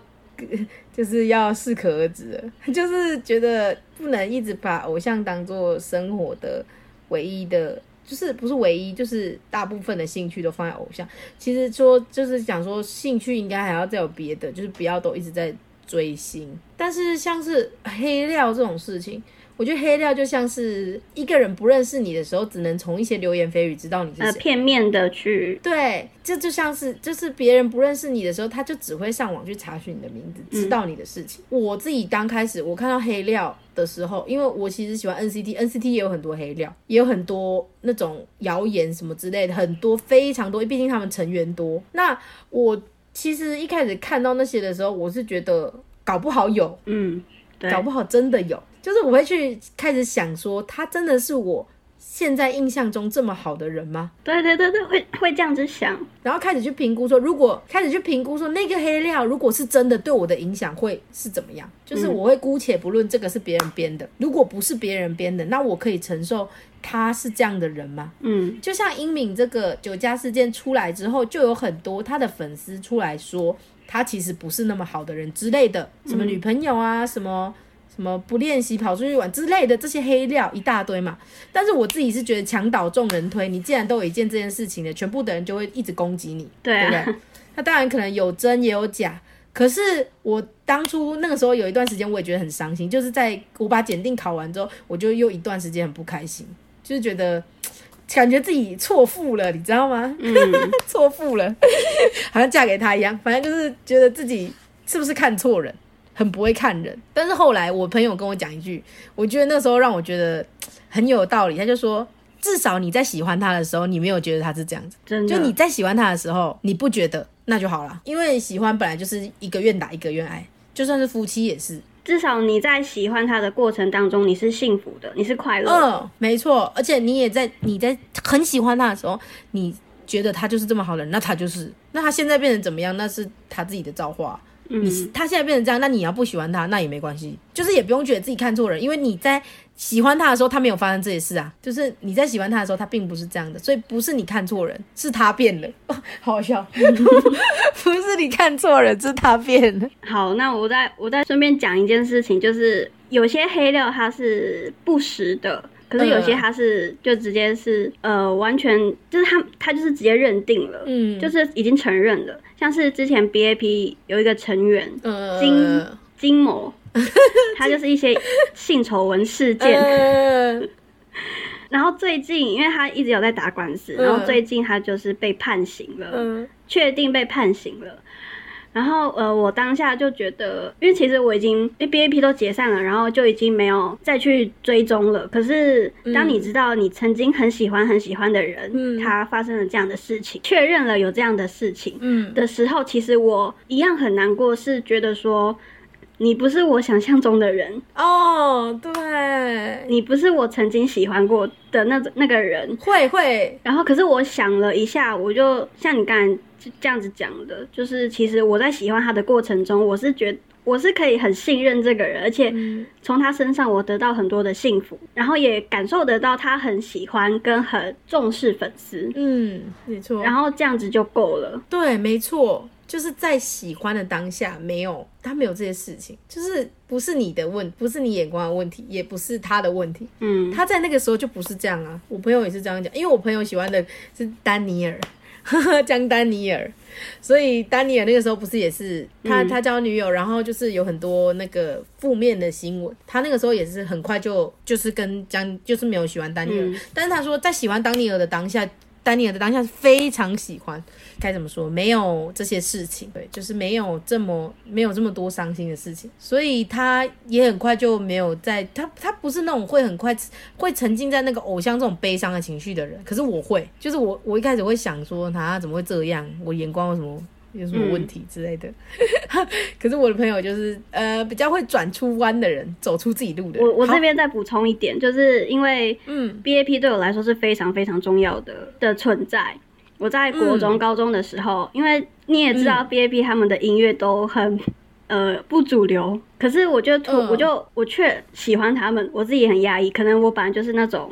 就是要适可而止，[laughs] 就是觉得不能一直把偶像当做生活的唯一的。就是不是唯一，就是大部分的兴趣都放在偶像。其实说就是想说兴趣应该还要再有别的，就是不要都一直在追星。但是像是黑料这种事情，我觉得黑料就像是一个人不认识你的时候，只能从一些流言蜚语知道你是
呃，
谁。
片面的去，
对，这就像是就是别人不认识你的时候，他就只会上网去查询你的名字，知道你的事情。我自己刚开始我看到黑料的时候，因为我其实喜欢 NCT，NCT 也有很多黑料，也有很多那种谣言什么之类的，很多非常多，毕竟他们成员多。那我其实一开始看到那些的时候，我是觉得搞不好有，
嗯，
搞不好真的有，就是我会去开始想说，他真的是我现在印象中这么好的人吗？
对对对对，会会这样子想，
然后开始去评估说，如果开始去评估说那个黑料如果是真的，对我的影响会是怎么样？就是我会姑且不论这个是别人编的，如果不是别人编的，那我可以承受他是这样的人吗？
嗯
就像英敏这个酒驾事件出来之后，就有很多他的粉丝出来说，他其实不是那么好的人之类的，什么女朋友啊，什么什么不练习跑出去玩之类的这些黑料一大堆嘛。但是我自己是觉得墙倒众人推，你既然都有一件这件事情了，全部的人就会一直攻击你，
对啊
不对？那当然可能有真也有假。可是我当初那个时候有一段时间，我也觉得很伤心，就是在我把检定考完之后，我就又一段时间很不开心，就是觉得 [tsk] 感觉自己错付了，你知道吗？
嗯，[laughs]
错付了，[laughs] 好像嫁给他一样。反正就是觉得自己是不是看错人，很不会看人。但是后来我朋友跟我讲一句，我觉得那时候让我觉得 [tsk] 很有道理。他就说，至少你在喜欢他的时候，你没有觉得他是这样子。
真的，
就你在喜欢他的时候，你不觉得那就好了，因为喜欢本来就是一个愿打一个愿挨，就算是夫妻也是。
至少你在喜欢他的过程当中，你是幸福的，你是快乐的。
嗯，没错，而且你也在你在很喜欢他的时候，你觉得他就是这么好的人，那他就是，那他现在变成怎么样，那是他自己的造化。
嗯。
你他现在变成这样，那你要不喜欢他，那也没关系，就是也不用觉得自己看错人，因为你在喜欢他的时候，他没有发生这些事啊，就是你在喜欢他的时候，他并不是这样的，所以不是你看错人，是他变了，[laughs] 好好笑，[laughs] 不是你看错人，是他变了。
好，那我再我再顺便讲一件事情，就是有些黑料它是不实的，可是有些
嗯。
它是就直接是呃完全就是他他就是直接认定了，
嗯，
就是已经承认了。像是之前 BAP 有一个成员
呃
金金某，[laughs] 他就是一些性丑闻事件，
呃 [laughs]
然后最近因为他一直有在打官司，
嗯
然后最近他就是被判刑了。
嗯
确定被判刑了。然后呃，我当下就觉得，因为其实我已经因为 BAP 都解散了，然后就已经没有再去追踪了。可是当你知道你曾经很喜欢很喜欢的人，
嗯
他发生了这样的事情，确认了有这样的事情
嗯
的时候，其实我一样很难过，是觉得说你不是我想象中的人，
哦，对，
你不是我曾经喜欢过的那那个人。
会会，
然后，可是我想了一下，我就像你刚才这样子讲的，就是其实我在喜欢他的过程中，我是觉我是可以很信任这个人，而且
嗯。
从他身上我得到很多的幸福，然后也感受得到他很喜欢跟很重视粉丝，
嗯，没错，
然后这样子就够了。
对，没错，就是在喜欢的当下，没有他没有这些事情，就是不是你的问，不是你眼光的问题，也不是他的问题，
嗯，
他在那个时候就不是这样啊。我朋友也是这样讲，因为我朋友喜欢的是丹尼尔，[laughs] 江丹尼尔，所以丹尼尔那个时候不是也是他、
嗯。
他交女友，然后就是有很多那个负面的新闻，他那个时候也是很快就就是跟江就是没有喜欢丹尼尔，
嗯。
但是他说在喜欢丹尼尔的当下。丹尼尔的当下是非常喜欢，该怎么说，没有这些事情，对，就是没有这么没有这么多伤心的事情，所以他也很快就没有在他他不是那种会很快会沉浸在那个偶像这种悲伤的情绪的人，可是我会，就是我我一开始会想说他怎么会这样，我眼光有什么有什么问题之类的，[laughs] 可是我的朋友就是呃比较会转出弯的人，走出自己路的人。
我我这边再补充一点，就是因为
嗯。
BAP 对我来说是非常非常重要的的存在。我在国中、
嗯。
高中的时候，因为你也知道 BAP 他们的音乐都很呃不主流，可是我就突、
嗯。
我就我却喜欢他们，我自己也很压抑，可能我本来就是那种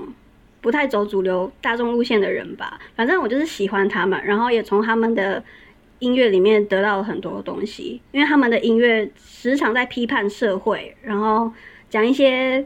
不太走主流大众路线的人吧。反正我就是喜欢他们，然后也从他们的音乐里面得到了很多东西，因为他们的音乐时常在批判社会，然后讲一些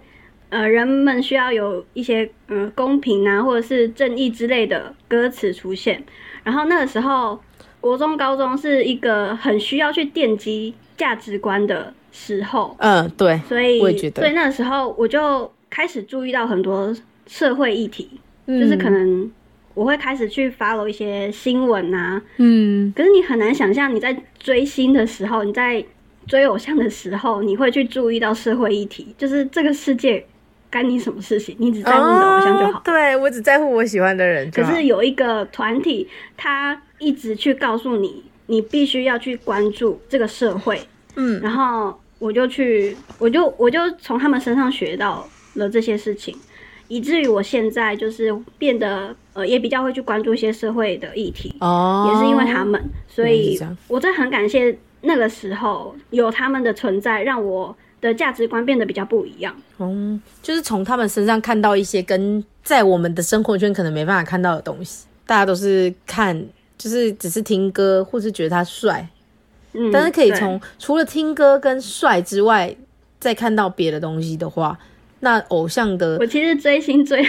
呃人们需要有一些呃公平啊或者是正义之类的歌词出现。然后那个时候，国中、高中是一个很需要去奠基价值观的时候，
嗯，对，
所以
我也觉得。
所以那个时候我就开始注意到很多社会议题，就是可能我会开始去 follow 一些新闻啊，
嗯。
可是你很难想象你在追星的时候，你在追偶像的时候，你会去注意到社会议题，就是这个世界干你什么事情，你只在乎你的偶像就好。
哦对我只在乎我喜欢的人。
可是有一个团体，他一直去告诉你，你必须要去关注这个社会，
嗯。
然后我就去，我就我就从他们身上学到了这些事情，以至于我现在就是变得呃也比较会去关注一些社会的议题，
哦，
也是因为他们，所以我真的很感谢那个时候有他们的存在，让我的价值观变得比较不一样。
嗯，就是从他们身上看到一些跟在我们的生活圈可能没办法看到的东西。大家都是看，就是只是听歌，或是觉得他帅，
嗯，
但是可以从除了听歌跟帅之外，再看到别的东西的话，那偶像的
我其实追星追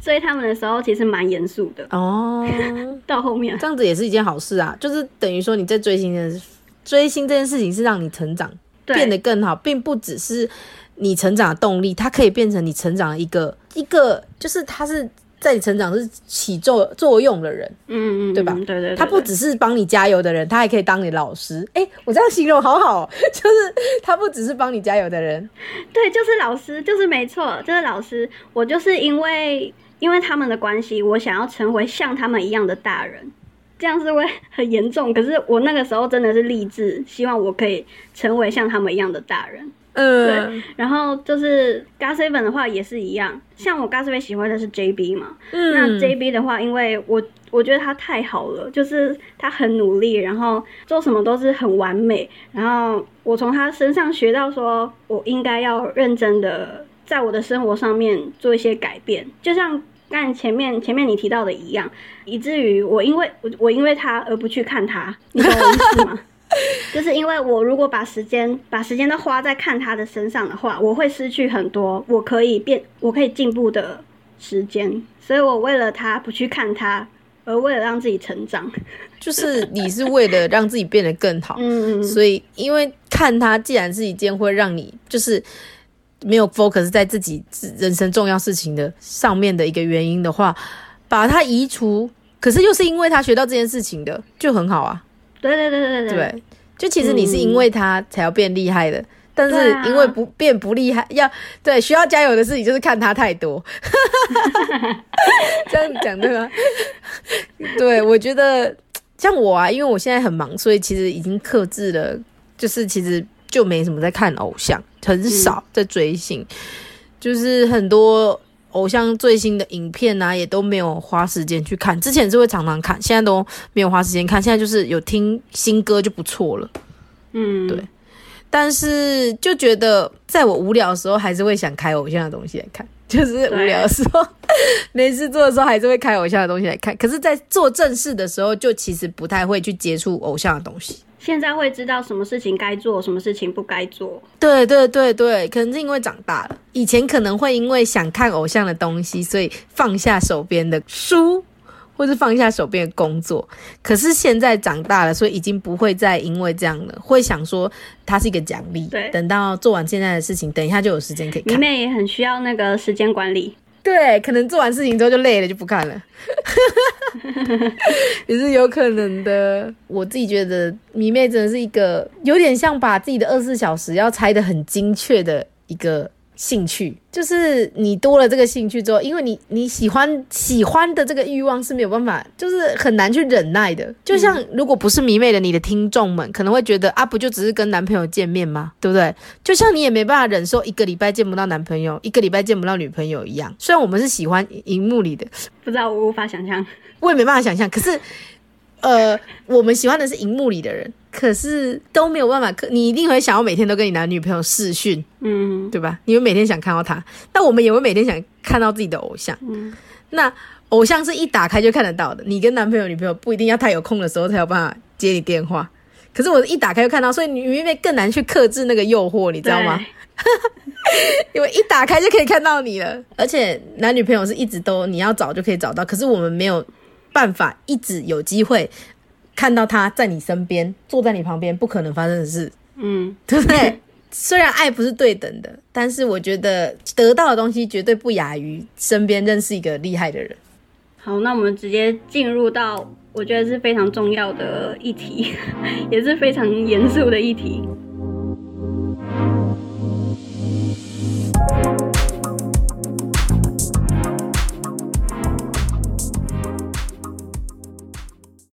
追他们的时候，其实蛮严肃的。
哦，[laughs]
到后面，
这样子也是一件好事啊，就是等于说你在追星的追星这件事情是让你成长
对
变得更好，并不只是你成长的动力，它可以变成你成长的一个一个，就是它是在你成长是起作作用的人，
嗯嗯，
对吧？
嗯对对对，
他不只是帮你加油的人，他还可以当你老师。哎、我这样形容好好哦，[laughs] 就是他不只是帮你加油的人，[laughs]
对，就是老师，就是没错，就是老师。我就是因为因为他们的关系，我想要成为像他们一样的大人，这样是会 [laughs] 很严重。可是我那个时候真的是立志，希望我可以成为像他们一样的大人。
嗯
然后就是 GOT7 的话也是一样，像我 GOT7 喜欢的是 JB 嘛，嗯那
嗯
，JB 的话，因为我我觉得他太好了，就是他很努力，然后做什么都是很完美，然后我从他身上学到说，我应该要认真的在我的生活上面做一些改变，就像刚才前面前面你提到的一样，以至于我因为我我因为他而不去看他，你懂我意思吗？[laughs] 就是因为我如果把时间把时间都花在看他的身上的话，我会失去很多我可以变我可以进步的时间，所以我为了他不去看他，而为了让自己成长。[laughs]
就是你是为了让自己变得更好，
嗯，
所以因为看他既然是一件会让你就是没有 focus 在自己人生重要事情的上面的一个原因的话，把它移除，可是又是因为他学到这件事情的，就很好啊。
对对对对对
对，就其实你是因为他才要变厉害的，但是因为不变不厉害，要对需要加油的事情就是看他太多，[laughs] 这样讲对吗？[laughs] 对，我觉得像我啊，因为我现在很忙，所以其实已经克制了，就是其实就没什么在看偶像，很少在追星，就是很多。偶像最新的影片啊，也都没有花时间去看。之前是会常常看，现在都没有花时间看。现在就是有听新歌就不错了。
嗯，
对但是就觉得在我无聊的时候，还是会想开偶像的东西来看。就是无聊的时候，没事 [laughs] 做的时候，还是会开偶像的东西来看。可是，在做正事的时候，就其实不太会去接触偶像的东西。
现在会知道什么事情该做，什么事情不该做。
对对对对，可能是因为长大了，以前可能会因为想看偶像的东西，所以放下手边的书，或是放下手边的工作。可是现在长大了，所以已经不会再因为这样了，会想说它是一个奖励。
对
等到做完现在的事情，等一下就有时间可以
迷
看。
妹也很需要那个时间管理。
对，可能做完事情之后就累了，就不看了，[laughs] 也是有可能的。我自己觉得迷妹真的是一个有点像把自己的二十四小时要拆的很精确的一个。兴趣就是你多了这个兴趣之后，因为你你喜欢喜欢的这个欲望是没有办法，就是很难去忍耐的。就像如果不是迷妹的你的听众们，可能会觉得啊，不就只是跟男朋友见面吗？对不对？就像你也没办法忍受一个礼拜见不到男朋友，一个礼拜见不到女朋友一样。虽然我们是喜欢荧幕里的，
不知道我无法想象，
我也没办法想象。可是，呃，我们喜欢的是荧幕里的人。可是都没有办法，可你一定会想要每天都跟你男女朋友视讯，嗯，对吧？你会每天想看到他，那我们也会每天想看到自己的偶像，嗯，那偶像是一打开就看得到的。你跟男朋友、女朋友不一定要他有空的时候才有办法接你电话，可是我一打开就看到，所以你因为更难去克制那个诱惑，你知道吗？[laughs] 因为一打开就可以看到你了，而且男女朋友是一直都你要找就可以找到，可是我们没有办法一直有机会。看到他在你身边，坐在你旁边，不可能发生的事，嗯，对不对？虽然爱不是对等的，但是我觉得得到的东西绝对不亚于身边认识一个厉害的人。
好，那我们直接进入到我觉得是非常重要的议题，[laughs] 也是非常严肃的议题。